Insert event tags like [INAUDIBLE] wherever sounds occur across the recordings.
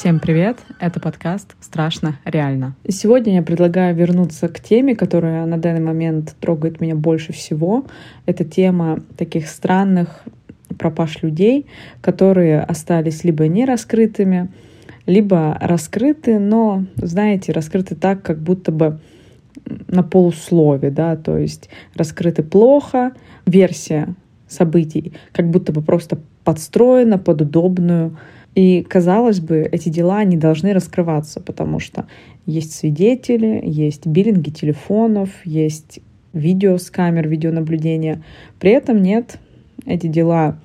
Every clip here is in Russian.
Всем привет! Это подкаст «Страшно реально». И сегодня я предлагаю вернуться к теме, которая на данный момент трогает меня больше всего. Это тема таких странных пропаж людей, которые остались либо не раскрытыми, либо раскрыты, но, знаете, раскрыты так, как будто бы на полуслове, да, то есть раскрыты плохо, версия событий как будто бы просто подстроена под удобную и, казалось бы, эти дела не должны раскрываться, потому что есть свидетели, есть биллинги телефонов, есть видео с камер видеонаблюдения. При этом нет, эти дела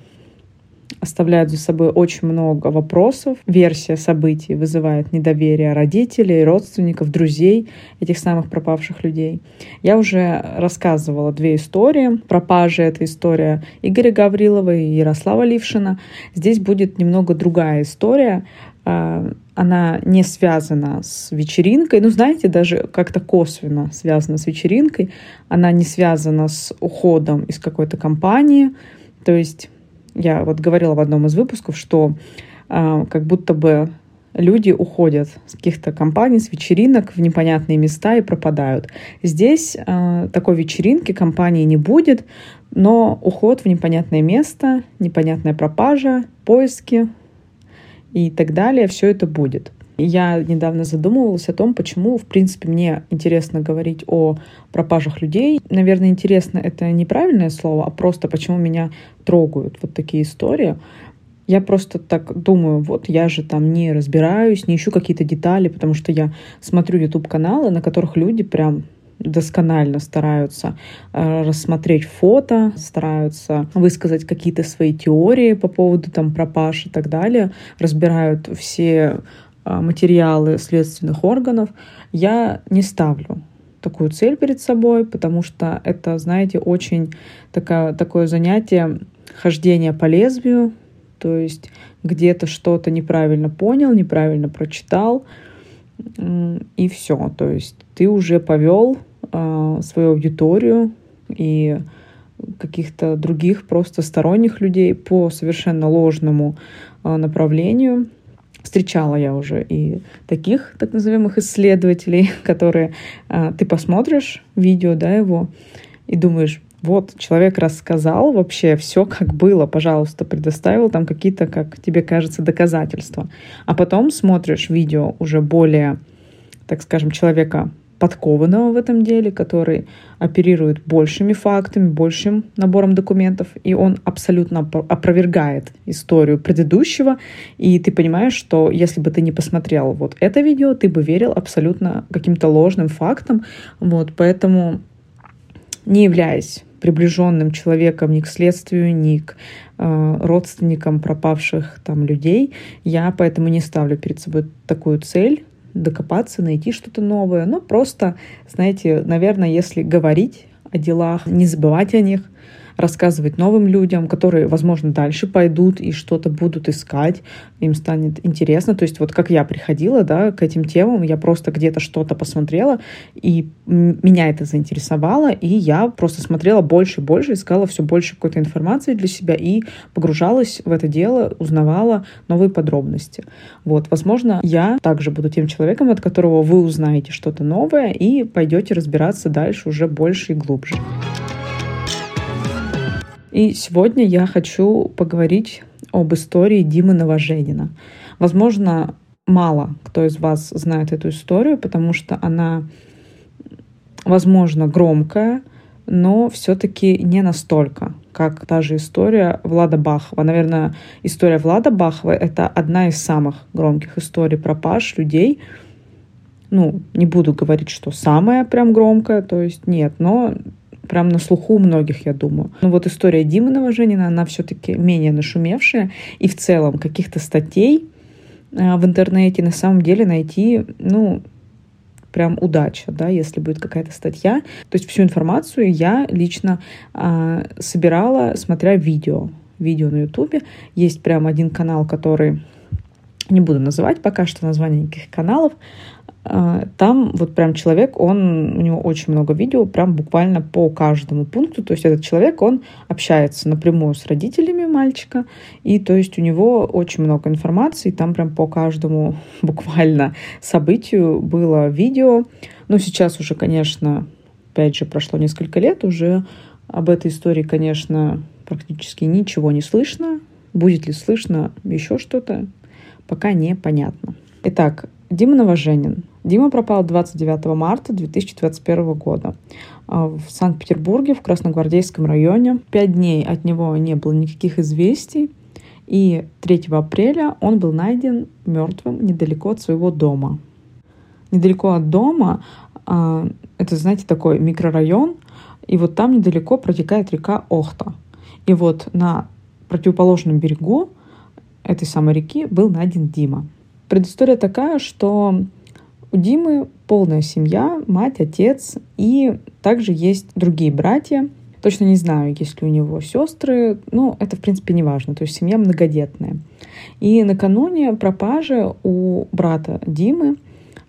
оставляют за собой очень много вопросов. Версия событий вызывает недоверие родителей, родственников, друзей этих самых пропавших людей. Я уже рассказывала две истории. Пропажи — это история Игоря Гаврилова и Ярослава Лившина. Здесь будет немного другая история. А, она не связана с вечеринкой, ну, знаете, даже как-то косвенно связана с вечеринкой. Она не связана с уходом из какой-то компании. То есть я вот говорила в одном из выпусков, что э, как будто бы люди уходят с каких-то компаний, с вечеринок в непонятные места и пропадают. Здесь э, такой вечеринки компании не будет, но уход в непонятное место, непонятная пропажа, поиски и так далее, все это будет. Я недавно задумывалась о том, почему, в принципе, мне интересно говорить о пропажах людей. Наверное, интересно — это неправильное слово, а просто почему меня трогают вот такие истории. Я просто так думаю, вот я же там не разбираюсь, не ищу какие-то детали, потому что я смотрю YouTube-каналы, на которых люди прям досконально стараются э, рассмотреть фото, стараются высказать какие-то свои теории по поводу там пропаж и так далее, разбирают все материалы следственных органов, я не ставлю такую цель перед собой, потому что это, знаете, очень такая, такое занятие хождения по лезвию, то есть где-то что-то неправильно понял, неправильно прочитал, и все. То есть ты уже повел э, свою аудиторию и каких-то других просто сторонних людей по совершенно ложному э, направлению, встречала я уже и таких так называемых исследователей, [LAUGHS] которые а, ты посмотришь видео, да, его, и думаешь, вот человек рассказал вообще все, как было, пожалуйста, предоставил там какие-то, как тебе кажется, доказательства. А потом смотришь видео уже более, так скажем, человека подкованного в этом деле, который оперирует большими фактами, большим набором документов, и он абсолютно опровергает историю предыдущего, и ты понимаешь, что если бы ты не посмотрел вот это видео, ты бы верил абсолютно каким-то ложным фактам, вот, поэтому не являясь приближенным человеком ни к следствию, ни к э, родственникам пропавших там людей, я поэтому не ставлю перед собой такую цель докопаться, найти что-то новое. Но просто, знаете, наверное, если говорить о делах, не забывать о них, рассказывать новым людям, которые, возможно, дальше пойдут и что-то будут искать, им станет интересно. То есть вот как я приходила да, к этим темам, я просто где-то что-то посмотрела, и меня это заинтересовало, и я просто смотрела больше и больше, искала все больше какой-то информации для себя и погружалась в это дело, узнавала новые подробности. Вот, возможно, я также буду тем человеком, от которого вы узнаете что-то новое и пойдете разбираться дальше уже больше и глубже. И сегодня я хочу поговорить об истории Димы Новоженина. Возможно, мало кто из вас знает эту историю, потому что она, возможно, громкая, но все-таки не настолько, как та же история Влада Бахова. Наверное, история Влада Бахова — это одна из самых громких историй пропаж людей. Ну, не буду говорить, что самая прям громкая, то есть нет, но прям на слуху у многих, я думаю. Но вот история Димы Новоженина, она все-таки менее нашумевшая. И в целом каких-то статей э, в интернете на самом деле найти, ну, прям удача, да, если будет какая-то статья. То есть всю информацию я лично э, собирала, смотря видео. Видео на Ютубе. Есть прям один канал, который не буду называть пока что название никаких каналов, там вот прям человек, он, у него очень много видео, прям буквально по каждому пункту. То есть этот человек, он общается напрямую с родителями мальчика, и то есть у него очень много информации, там прям по каждому [LAUGHS] буквально событию было видео. Ну, сейчас уже, конечно, опять же, прошло несколько лет, уже об этой истории, конечно, практически ничего не слышно. Будет ли слышно еще что-то, пока непонятно. Итак, Дима Новоженин. Дима пропал 29 марта 2021 года а, в Санкт-Петербурге, в Красногвардейском районе. Пять дней от него не было никаких известий. И 3 апреля он был найден мертвым недалеко от своего дома. Недалеко от дома, а, это, знаете, такой микрорайон, и вот там недалеко протекает река Охта. И вот на противоположном берегу этой самой реки был найден Дима. Предыстория такая, что у Димы полная семья, мать, отец, и также есть другие братья. Точно не знаю, есть ли у него сестры, но это, в принципе, не важно. То есть семья многодетная. И накануне пропажи у брата Димы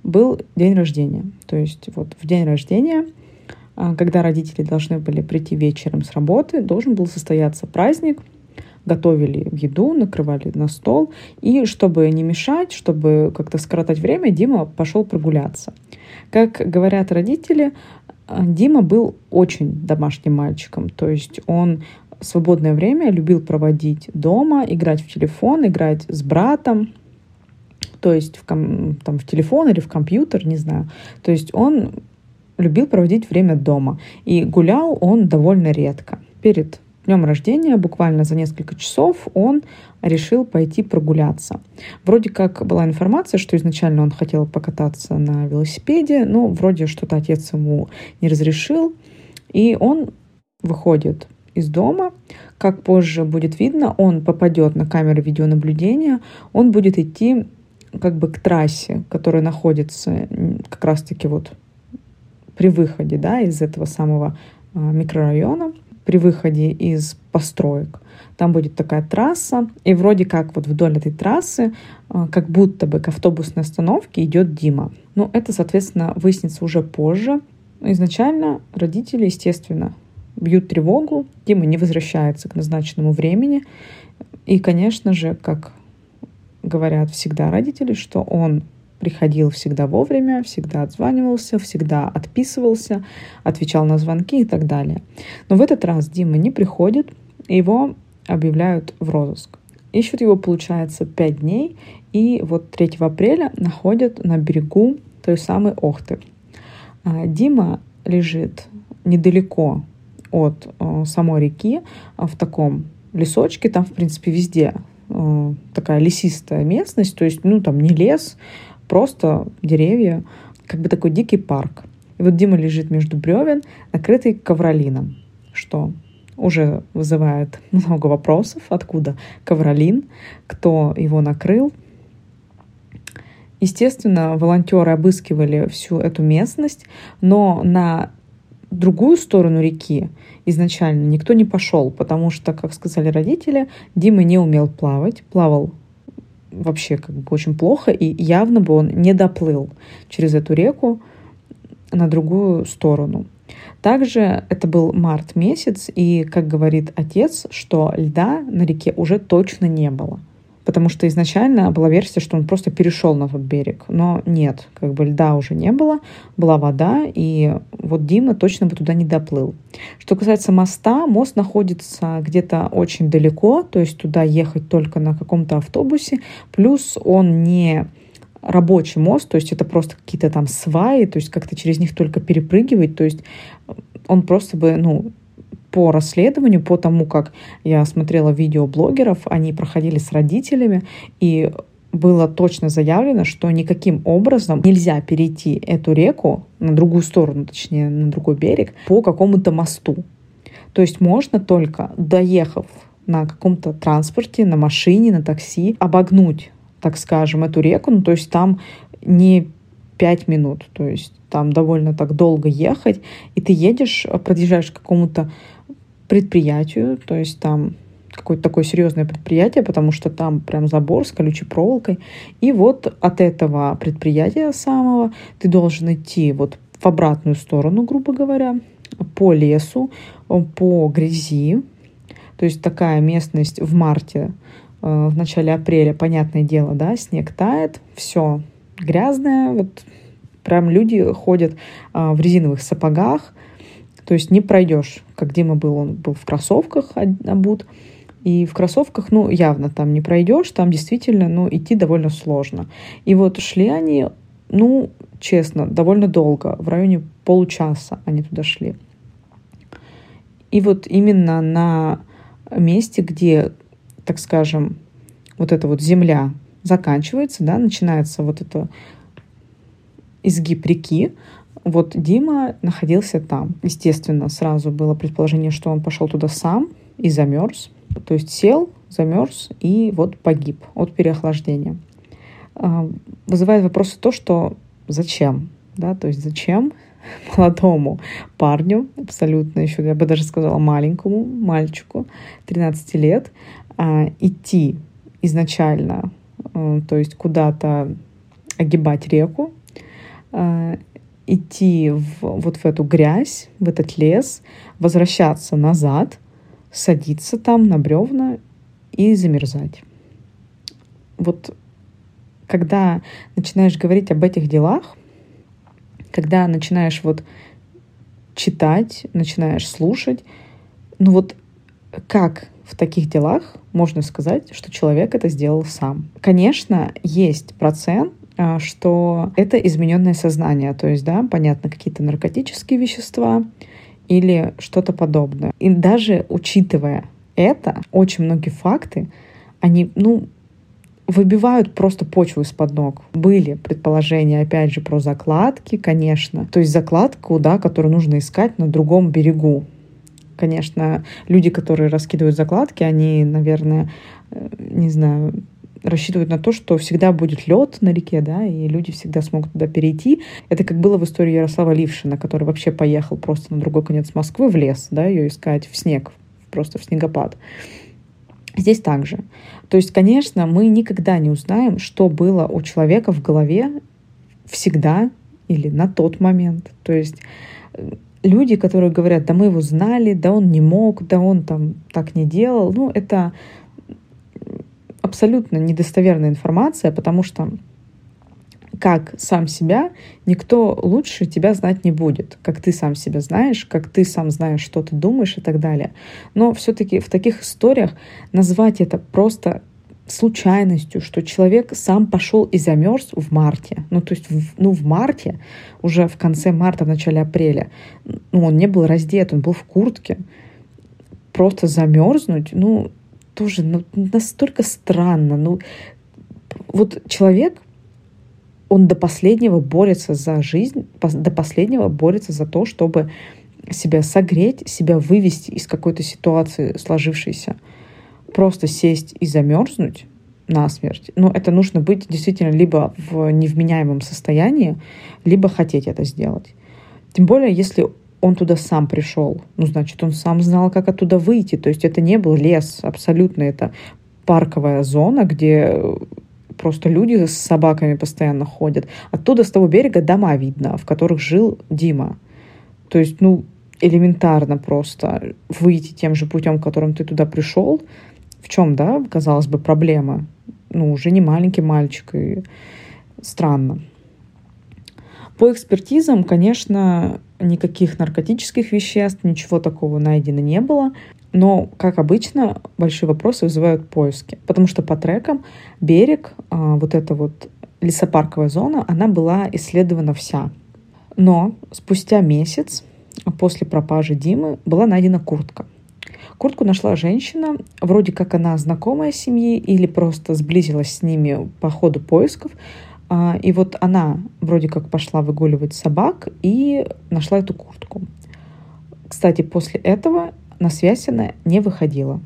был день рождения. То есть вот в день рождения, а, когда родители должны были прийти вечером с работы, должен был состояться праздник — готовили еду, накрывали на стол. И чтобы не мешать, чтобы как-то скоротать время, Дима пошел прогуляться. Как говорят родители, Дима был очень домашним мальчиком. То есть он свободное время любил проводить дома, играть в телефон, играть с братом, то есть в, ком, там, в телефон или в компьютер, не знаю. То есть он любил проводить время дома. И гулял он довольно редко. Перед днем рождения, буквально за несколько часов, он решил пойти прогуляться. Вроде как была информация, что изначально он хотел покататься на велосипеде, но вроде что-то отец ему не разрешил. И он выходит из дома. Как позже будет видно, он попадет на камеры видеонаблюдения, он будет идти как бы к трассе, которая находится как раз-таки вот при выходе да, из этого самого а, микрорайона при выходе из построек. Там будет такая трасса, и вроде как вот вдоль этой трассы, а, как будто бы к автобусной остановке идет Дима. Но это, соответственно, выяснится уже позже. Изначально родители, естественно, бьют тревогу, Дима не возвращается к назначенному времени. И, конечно же, как говорят всегда родители, что он приходил всегда вовремя, всегда отзванивался, всегда отписывался, отвечал на звонки и так далее. Но в этот раз Дима не приходит, его объявляют в розыск. Ищут его, получается, пять дней, и вот 3 апреля находят на берегу той самой Охты. А, Дима лежит недалеко от э, самой реки, в таком лесочке, там, в принципе, везде э, такая лесистая местность, то есть, ну, там не лес, просто деревья, как бы такой дикий парк. И вот Дима лежит между бревен, накрытый ковролином, что уже вызывает [LAUGHS] много вопросов, откуда ковролин, кто его накрыл. Естественно, волонтеры обыскивали всю эту местность, но на другую сторону реки изначально никто не пошел, потому что, как сказали родители, Дима не умел плавать, плавал вообще как бы очень плохо, и явно бы он не доплыл через эту реку на другую сторону. Также это был март месяц, и, как говорит отец, что льда на реке уже точно не было потому что изначально была версия, что он просто перешел на тот берег. Но нет, как бы льда уже не было, была вода, и вот Дима точно бы туда не доплыл. Что касается моста, мост находится где-то очень далеко, то есть туда ехать только на каком-то автобусе, плюс он не рабочий мост, то есть это просто какие-то там сваи, то есть как-то через них только перепрыгивать, то есть он просто бы, ну, по расследованию, по тому, как я смотрела видео блогеров, они проходили с родителями, и было точно заявлено, что никаким образом нельзя перейти эту реку на другую сторону, точнее, на другой берег, по какому-то мосту. То есть можно только, доехав на каком-то транспорте, на машине, на такси, обогнуть, так скажем, эту реку. Ну, то есть там не пять минут, то есть там довольно так долго ехать, и ты едешь, подъезжаешь к какому-то предприятию, то есть там какое-то такое серьезное предприятие, потому что там прям забор с колючей проволокой. И вот от этого предприятия самого ты должен идти вот в обратную сторону, грубо говоря, по лесу, по грязи. То есть такая местность в марте, э, в начале апреля, понятное дело, да, снег тает, все грязное, вот прям люди ходят а, в резиновых сапогах, то есть не пройдешь, как Дима был, он был в кроссовках обут, и в кроссовках, ну, явно там не пройдешь, там действительно, ну, идти довольно сложно. И вот шли они, ну, честно, довольно долго, в районе получаса они туда шли. И вот именно на месте, где, так скажем, вот эта вот земля заканчивается, да, начинается вот это изгиб реки, вот Дима находился там. Естественно, сразу было предположение, что он пошел туда сам и замерз. То есть сел, замерз и вот погиб от переохлаждения. А, вызывает вопрос то, что зачем? Да, то есть зачем [LAUGHS] молодому парню, абсолютно еще, я бы даже сказала, маленькому мальчику, 13 лет, а, идти изначально, э, то есть куда-то огибать реку, а, идти в, вот в эту грязь, в этот лес, возвращаться назад, садиться там на бревна и замерзать. Вот когда начинаешь говорить об этих делах, когда начинаешь вот читать, начинаешь слушать, ну вот как в таких делах можно сказать, что человек это сделал сам? Конечно, есть процент, что это измененное сознание, то есть, да, понятно, какие-то наркотические вещества или что-то подобное. И даже учитывая это, очень многие факты, они, ну, выбивают просто почву из-под ног. Были предположения, опять же, про закладки, конечно. То есть закладку, да, которую нужно искать на другом берегу. Конечно, люди, которые раскидывают закладки, они, наверное, э, не знаю, рассчитывают на то, что всегда будет лед на реке, да, и люди всегда смогут туда перейти. Это как было в истории Ярослава Лившина, который вообще поехал просто на другой конец Москвы в лес, да, ее искать в снег, просто в снегопад. Здесь также. То есть, конечно, мы никогда не узнаем, что было у человека в голове всегда или на тот момент. То есть э, люди, которые говорят, да мы его знали, да он не мог, да он там так не делал, ну это абсолютно недостоверная информация, потому что как сам себя никто лучше тебя знать не будет, как ты сам себя знаешь, как ты сам знаешь, что ты думаешь и так далее. Но все-таки в таких историях назвать это просто случайностью, что человек сам пошел и замерз в марте. Ну, то есть, в, ну, в марте, уже в конце марта, в начале апреля, ну, он не был раздет, он был в куртке. Просто замерзнуть, ну, тоже ну, настолько странно. Ну, вот человек он до последнего борется за жизнь, до последнего борется за то, чтобы себя согреть, себя вывести из какой-то ситуации сложившейся. Просто сесть и замерзнуть насмерть. Ну, это нужно быть действительно либо в невменяемом состоянии, либо хотеть это сделать. Тем более, если он туда сам пришел, ну, значит, он сам знал, как оттуда выйти. То есть это не был лес, абсолютно это парковая зона, где просто люди с собаками постоянно ходят. Оттуда, с того берега, дома видно, в которых жил Дима. То есть, ну, элементарно просто выйти тем же путем, которым ты туда пришел. В чем, да, казалось бы, проблема? Ну, уже не маленький мальчик, и странно. По экспертизам, конечно, никаких наркотических веществ, ничего такого найдено не было. Но, как обычно, большие вопросы вызывают поиски, потому что по трекам берег, а, вот эта вот лесопарковая зона, она была исследована вся. Но спустя месяц после пропажи Димы была найдена куртка. Куртку нашла женщина, вроде как она знакомая семьи или просто сблизилась с ними по ходу поисков. А, и вот она вроде как пошла выгуливать собак и нашла эту куртку. Кстати, после этого на связь она не выходила.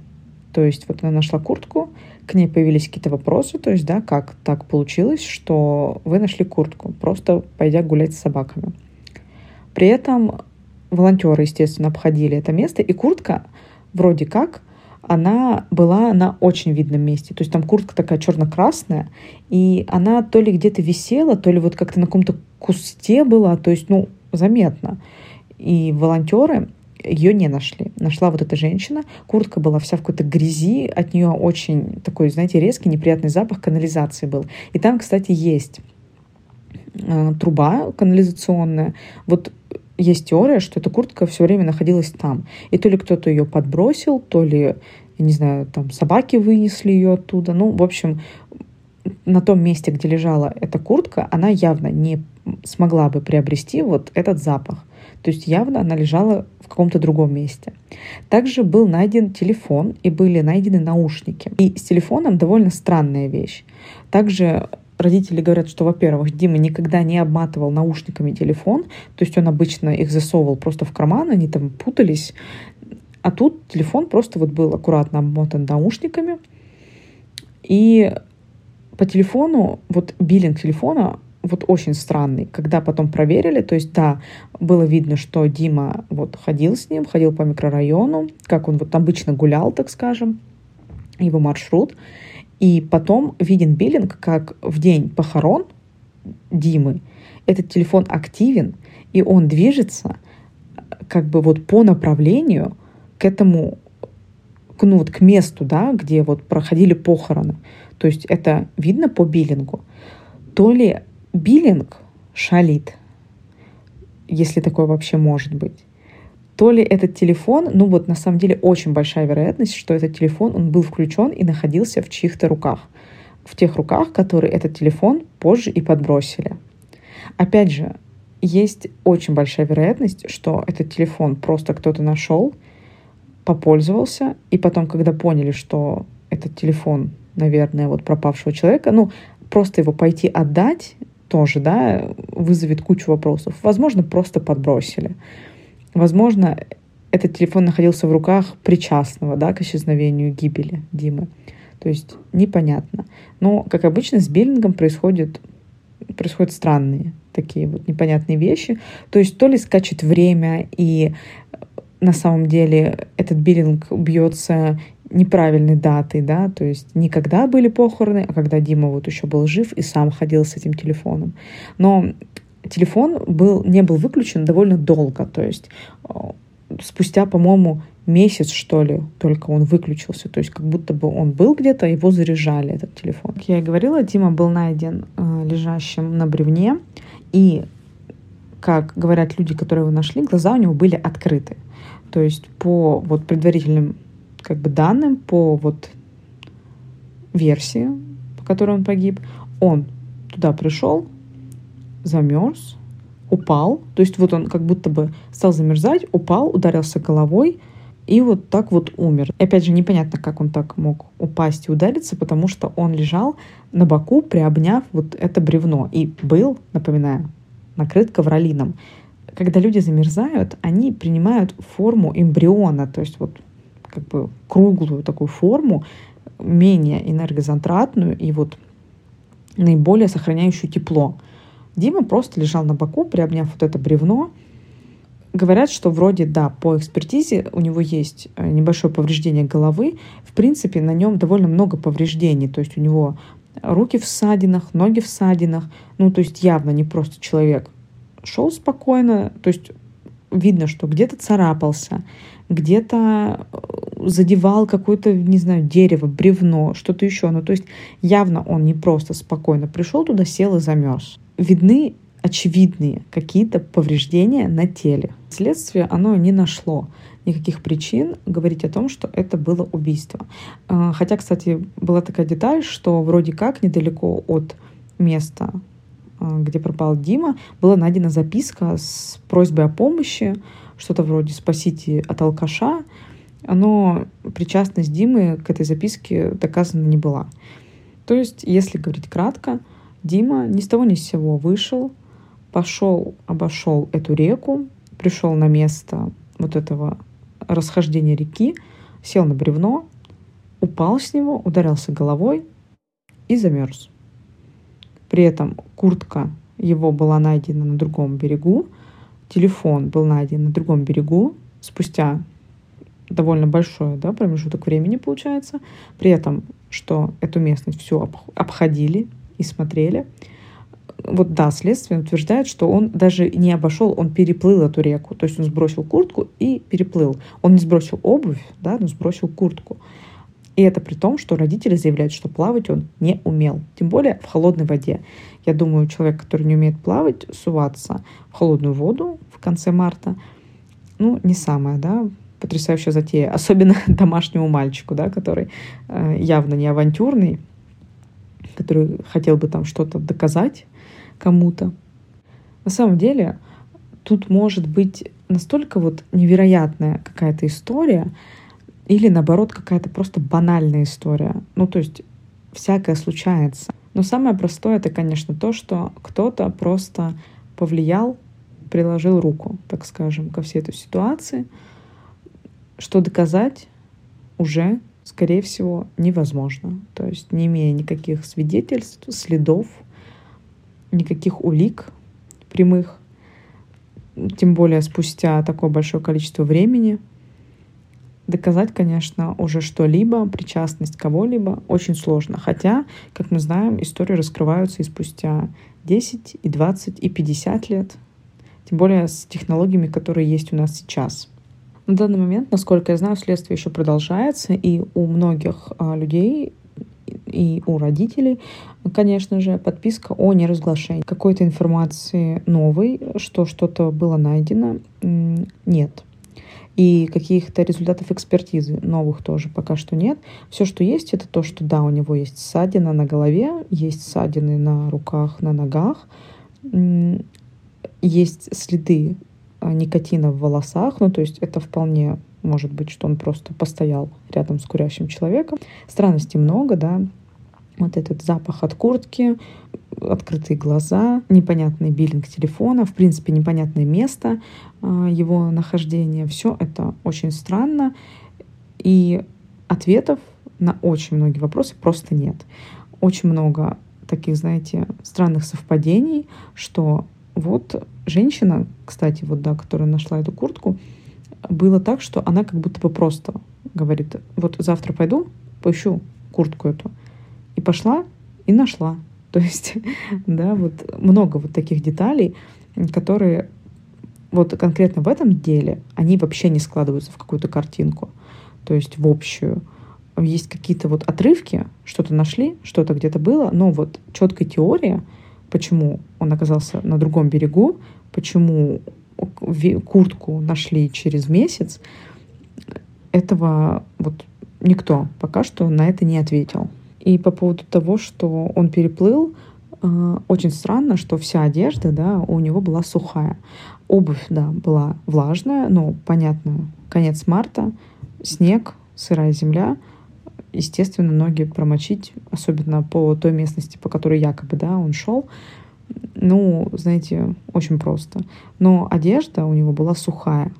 То есть вот она нашла куртку, к ней появились какие-то вопросы, то есть, да, как так получилось, что вы нашли куртку, просто пойдя гулять с собаками. При этом волонтеры, естественно, обходили это место, и куртка вроде как она была на очень видном месте. То есть там куртка такая черно-красная, и она то ли где-то висела, то ли вот как-то на каком-то кусте была, то есть, ну, заметно. И волонтеры ее не нашли. Нашла вот эта женщина. Куртка была вся в какой-то грязи. От нее очень такой, знаете, резкий, неприятный запах канализации был. И там, кстати, есть э, труба канализационная. Вот есть теория, что эта куртка все время находилась там. И то ли кто-то ее подбросил, то ли, я не знаю, там собаки вынесли ее оттуда. Ну, в общем, на том месте, где лежала эта куртка, она явно не смогла бы приобрести вот этот запах. То есть явно она лежала в каком-то другом месте. Также был найден телефон и были найдены наушники. И с телефоном довольно странная вещь. Также родители говорят, что, во-первых, Дима никогда не обматывал наушниками телефон, то есть он обычно их засовывал просто в карман, они там путались, а тут телефон просто вот был аккуратно обмотан наушниками, и по телефону, вот биллинг телефона вот очень странный. Когда потом проверили, то есть, да, было видно, что Дима вот ходил с ним, ходил по микрорайону, как он вот обычно гулял, так скажем, его маршрут. И потом виден биллинг, как в день похорон Димы этот телефон активен, и он движется как бы вот по направлению к этому, ну вот к месту, да, где вот проходили похороны. То есть это видно по биллингу. То ли биллинг шалит, если такое вообще может быть, то ли этот телефон, ну вот на самом деле очень большая вероятность, что этот телефон, он был включен и находился в чьих-то руках. В тех руках, которые этот телефон позже и подбросили. Опять же, есть очень большая вероятность, что этот телефон просто кто-то нашел, попользовался, и потом, когда поняли, что этот телефон, наверное, вот пропавшего человека, ну, просто его пойти отдать тоже, да, вызовет кучу вопросов. Возможно, просто подбросили. Возможно, этот телефон находился в руках причастного да, к исчезновению гибели Димы. То есть непонятно. Но, как обычно, с биллингом происходят, происходят странные такие вот непонятные вещи. То есть то ли скачет время, и на самом деле этот биллинг бьется неправильной датой, да, то есть не когда были похороны, а когда Дима вот еще был жив и сам ходил с этим телефоном. Но телефон был, не был выключен довольно долго, то есть э, спустя, по-моему, месяц, что ли, только он выключился. То есть как будто бы он был где-то, его заряжали, этот телефон. Как я и говорила, Дима был найден э, лежащим на бревне. И, как говорят люди, которые его нашли, глаза у него были открыты. То есть по вот предварительным как бы данным, по вот версии, по которой он погиб, он туда пришел, замерз, упал, то есть вот он как будто бы стал замерзать, упал, ударился головой и вот так вот умер. И опять же, непонятно, как он так мог упасть и удариться, потому что он лежал на боку, приобняв вот это бревно. И был, напоминаю, накрыт ковролином. Когда люди замерзают, они принимают форму эмбриона, то есть вот как бы круглую такую форму, менее энергозатратную и вот наиболее сохраняющую тепло. Дима просто лежал на боку, приобняв вот это бревно. Говорят, что вроде, да, по экспертизе у него есть э, небольшое повреждение головы. В принципе, на нем довольно много повреждений. То есть у него руки в ссадинах, ноги в ссадинах. Ну, то есть явно не просто человек шел спокойно. То есть видно, что где-то царапался, где-то э, задевал какое-то, не знаю, дерево, бревно, что-то еще. Ну, то есть явно он не просто спокойно пришел туда, сел и замерз видны очевидные какие-то повреждения на теле. Следствие, оно не нашло никаких причин говорить о том, что это было убийство. А, хотя, кстати, была такая деталь, что вроде как недалеко от места, а, где пропал Дима, была найдена записка с просьбой о помощи, что-то вроде «спасите от алкаша», но причастность Димы к этой записке доказана не была. То есть, если говорить кратко, Дима ни с того ни с сего вышел, пошел, обошел эту реку, пришел на место вот этого расхождения реки, сел на бревно, упал с него, ударился головой и замерз. При этом куртка его была найдена на другом берегу, телефон был найден на другом берегу. Спустя довольно большой да, промежуток времени получается. При этом, что эту местность всю обходили и смотрели. Вот да, следствие утверждает, что он даже не обошел, он переплыл эту реку. То есть он сбросил куртку и переплыл. Он не сбросил обувь, да, но сбросил куртку. И это при том, что родители заявляют, что плавать он не умел. Тем более в холодной воде. Я думаю, человек, который не умеет плавать, суваться в холодную воду в конце марта, ну, не самое, да, потрясающая затея. Особенно [LAUGHS] домашнему мальчику, да, который э, явно не авантюрный, который хотел бы там что-то доказать кому-то. На самом деле, тут может быть настолько вот невероятная какая-то история, или наоборот какая-то просто банальная история. Ну, то есть всякое случается. Но самое простое это, конечно, то, что кто-то просто повлиял, приложил руку, так скажем, ко всей этой ситуации, что доказать уже, скорее всего, невозможно. То есть не имея никаких свидетельств, следов, никаких улик прямых, тем более спустя такое большое количество времени, доказать, конечно, уже что-либо, причастность кого-либо очень сложно. Хотя, как мы знаем, истории раскрываются и спустя 10, и 20, и 50 лет. Тем более с технологиями, которые есть у нас сейчас. На данный момент, насколько я знаю, следствие еще продолжается, и у многих а, людей и у родителей, конечно же, подписка о неразглашении. Какой-то информации новой, что что-то было найдено, нет. И каких-то результатов экспертизы новых тоже пока что нет. Все, что есть, это то, что да, у него есть ссадина на голове, есть ссадины на руках, на ногах, есть следы никотина в волосах, ну то есть это вполне может быть, что он просто постоял рядом с курящим человеком. Странностей много, да, вот этот запах от куртки, открытые глаза, непонятный биллинг телефона, в принципе, непонятное место а, его нахождения. Все это очень странно. И ответов на очень многие вопросы просто нет. Очень много таких, знаете, странных совпадений, что вот женщина, кстати, вот да, которая нашла эту куртку, было так, что она как будто бы просто говорит, вот завтра пойду, поищу куртку эту. И пошла, и нашла. [LAUGHS] То есть, да, вот много вот таких деталей, которые вот конкретно в этом деле, они вообще не складываются в какую-то картинку, то есть в общую. Есть какие-то вот отрывки, что-то нашли, что-то где-то было, но вот четкая теория, почему он оказался на другом берегу, почему куртку нашли через месяц, этого вот никто пока что на это не ответил. И по поводу того, что он переплыл, э, очень странно, что вся одежда, да, у него была сухая. Обувь, да, была влажная, но, понятно, конец марта, снег, сырая земля. Естественно, ноги промочить, особенно по той местности, по которой якобы, да, он шел, ну, знаете, очень просто. Но одежда у него была сухая.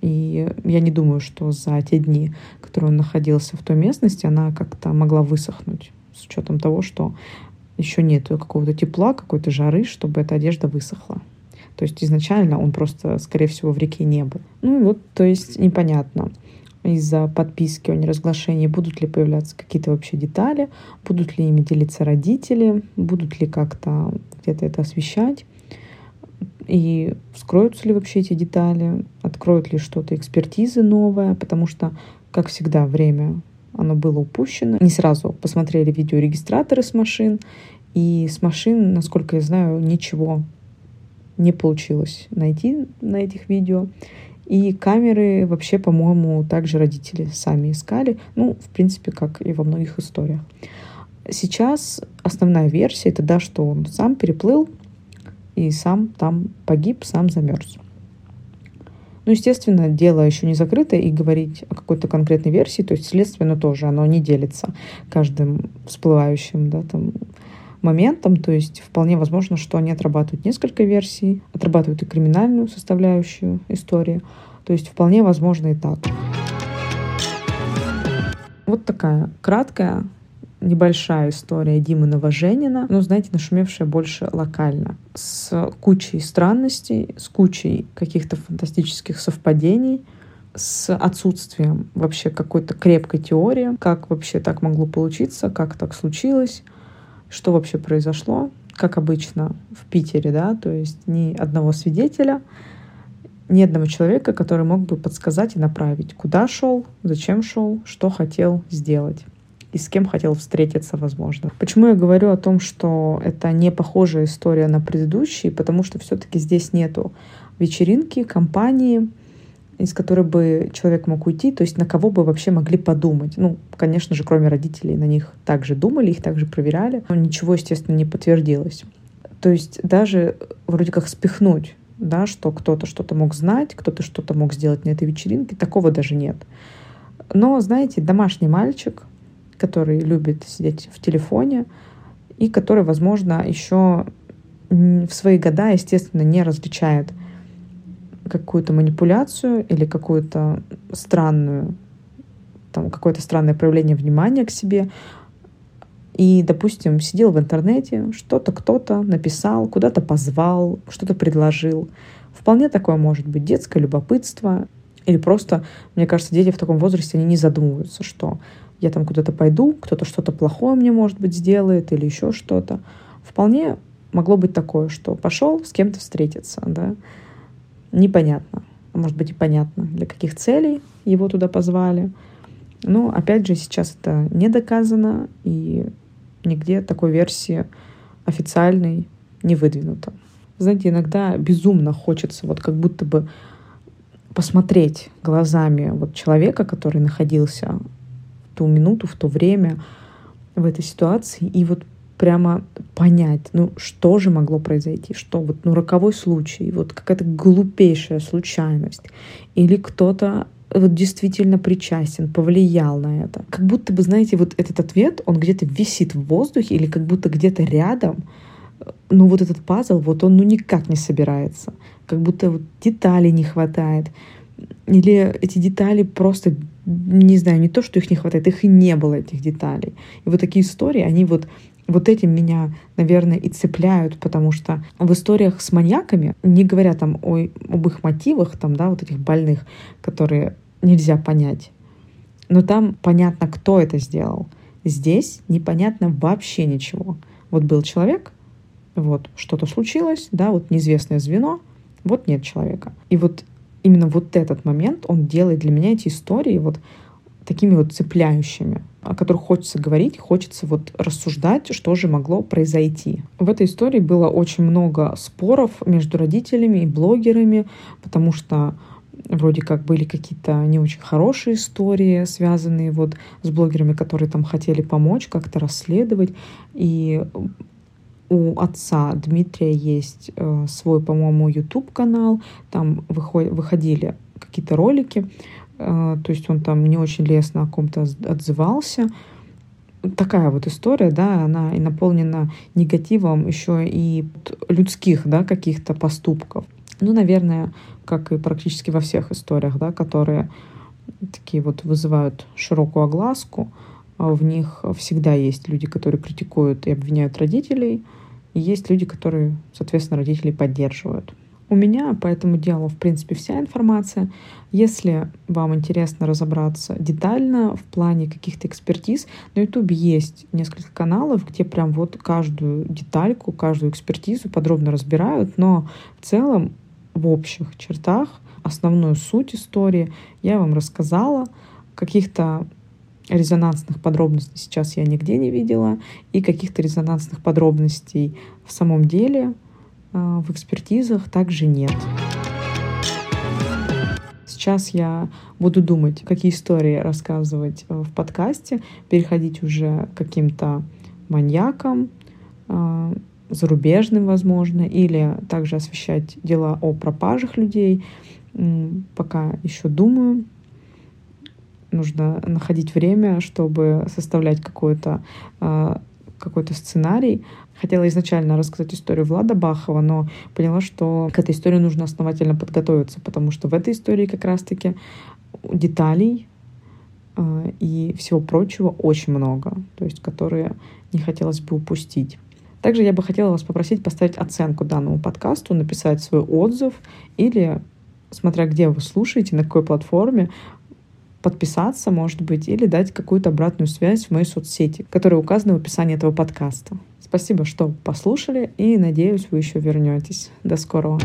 И я не думаю, что за те дни, которые он находился в той местности, она как-то могла высохнуть с учетом того, что еще нет какого-то тепла, какой-то жары, чтобы эта одежда высохла. То есть изначально он просто, скорее всего, в реке не был. Ну вот, то есть непонятно из-за подписки о неразглашении, будут ли появляться какие-то вообще детали, будут ли ими делиться родители, будут ли как-то где-то это освещать, и вскроются ли вообще эти детали, откроют ли что-то экспертизы новое, потому что, как всегда, время оно было упущено. Не сразу посмотрели видеорегистраторы с машин, и с машин, насколько я знаю, ничего не получилось найти на этих видео. И камеры вообще, по-моему, также родители сами искали. Ну, в принципе, как и во многих историях. Сейчас основная версия это да, что он сам переплыл и сам там погиб, сам замерз. Ну, естественно, дело еще не закрыто, и говорить о какой-то конкретной версии, то есть следствие, но тоже, оно не делится каждым всплывающим да, там, моментом, то есть вполне возможно, что они отрабатывают несколько версий, отрабатывают и криминальную составляющую истории, то есть вполне возможно и так. Вот такая краткая небольшая история Димы Новоженина, но, знаете, нашумевшая больше локально, с кучей странностей, с кучей каких-то фантастических совпадений, с отсутствием вообще какой-то крепкой теории, как вообще так могло получиться, как так случилось, что вообще произошло, как обычно в Питере, да, то есть ни одного свидетеля, ни одного человека, который мог бы подсказать и направить, куда шел, зачем шел, что хотел сделать и с кем хотел встретиться, возможно. Почему я говорю о том, что это не похожая история на предыдущие? Потому что все-таки здесь нету вечеринки, компании, из которой бы человек мог уйти, то есть на кого бы вообще могли подумать. Ну, конечно же, кроме родителей, на них также думали, их также проверяли, но ничего, естественно, не подтвердилось. То есть даже вроде как спихнуть, да, что кто-то что-то мог знать, кто-то что-то мог сделать на этой вечеринке, такого даже нет. Но, знаете, домашний мальчик, который любит сидеть в телефоне и который, возможно, еще в свои года, естественно, не различает какую-то манипуляцию или какую-то странную, там, какое-то странное проявление внимания к себе, и, допустим, сидел в интернете, что-то кто-то написал, куда-то позвал, что-то предложил. Вполне такое может быть детское любопытство. Или просто, мне кажется, дети в таком возрасте, они не задумываются, что я там куда-то пойду, кто-то что-то плохое мне, может быть, сделает или еще что-то. Вполне могло быть такое, что пошел с кем-то встретиться, да, непонятно, а может быть и понятно, для каких целей его туда позвали. Но, опять же, сейчас это не доказано, и нигде такой версии официальной не выдвинуто. Знаете, иногда безумно хочется вот как будто бы посмотреть глазами вот человека, который находился ту минуту, в то время, в этой ситуации, и вот прямо понять, ну, что же могло произойти, что вот, ну, роковой случай, вот какая-то глупейшая случайность, или кто-то вот действительно причастен, повлиял на это. Как будто бы, знаете, вот этот ответ, он где-то висит в воздухе или как будто где-то рядом, но вот этот пазл, вот он ну никак не собирается. Как будто вот деталей не хватает. Или эти детали просто не знаю, не то, что их не хватает, их и не было, этих деталей. И вот такие истории, они вот вот этим меня, наверное, и цепляют, потому что в историях с маньяками, не говоря там о, об их мотивах, там, да, вот этих больных, которые нельзя понять, но там понятно, кто это сделал. Здесь непонятно вообще ничего. Вот был человек, вот что-то случилось, да, вот неизвестное звено, вот нет человека. И вот именно вот этот момент, он делает для меня эти истории вот такими вот цепляющими, о которых хочется говорить, хочется вот рассуждать, что же могло произойти. В этой истории было очень много споров между родителями и блогерами, потому что вроде как были какие-то не очень хорошие истории, связанные вот с блогерами, которые там хотели помочь, как-то расследовать. И у отца Дмитрия есть э, свой, по-моему, YouTube-канал, там выход, выходили какие-то ролики, то есть он там не очень лестно о ком-то отзывался. Такая вот история, да, она и наполнена негативом еще и людских, да, каких-то поступков. Ну, наверное, как и практически во всех историях, да, которые такие вот вызывают широкую огласку, а в них всегда есть люди, которые критикуют и обвиняют родителей, и есть люди, которые, соответственно, родителей поддерживают. У меня по этому делу, в принципе, вся информация. Если вам интересно разобраться детально в плане каких-то экспертиз, на YouTube есть несколько каналов, где прям вот каждую детальку, каждую экспертизу подробно разбирают, но в целом в общих чертах основную суть истории я вам рассказала. Каких-то резонансных подробностей сейчас я нигде не видела, и каких-то резонансных подробностей в самом деле в экспертизах также нет. Сейчас я буду думать, какие истории рассказывать э, в подкасте, переходить уже к каким-то маньякам, а, зарубежным, возможно, или также освещать дела о пропажах людей. Пока еще думаю, нужно находить время, чтобы составлять какой-то а, какой-то сценарий. Хотела изначально рассказать историю Влада Бахова, но поняла, что к этой истории нужно основательно подготовиться, потому что в этой истории как раз-таки деталей э, и всего прочего очень много, то есть которые не хотелось бы упустить. Также я бы хотела вас попросить поставить оценку данному подкасту, написать свой отзыв или смотря где вы слушаете, на какой платформе, подписаться, может быть, или дать какую-то обратную связь в моей соцсети, которая указана в описании этого подкаста. Спасибо, что послушали, и надеюсь, вы еще вернетесь. До скорого.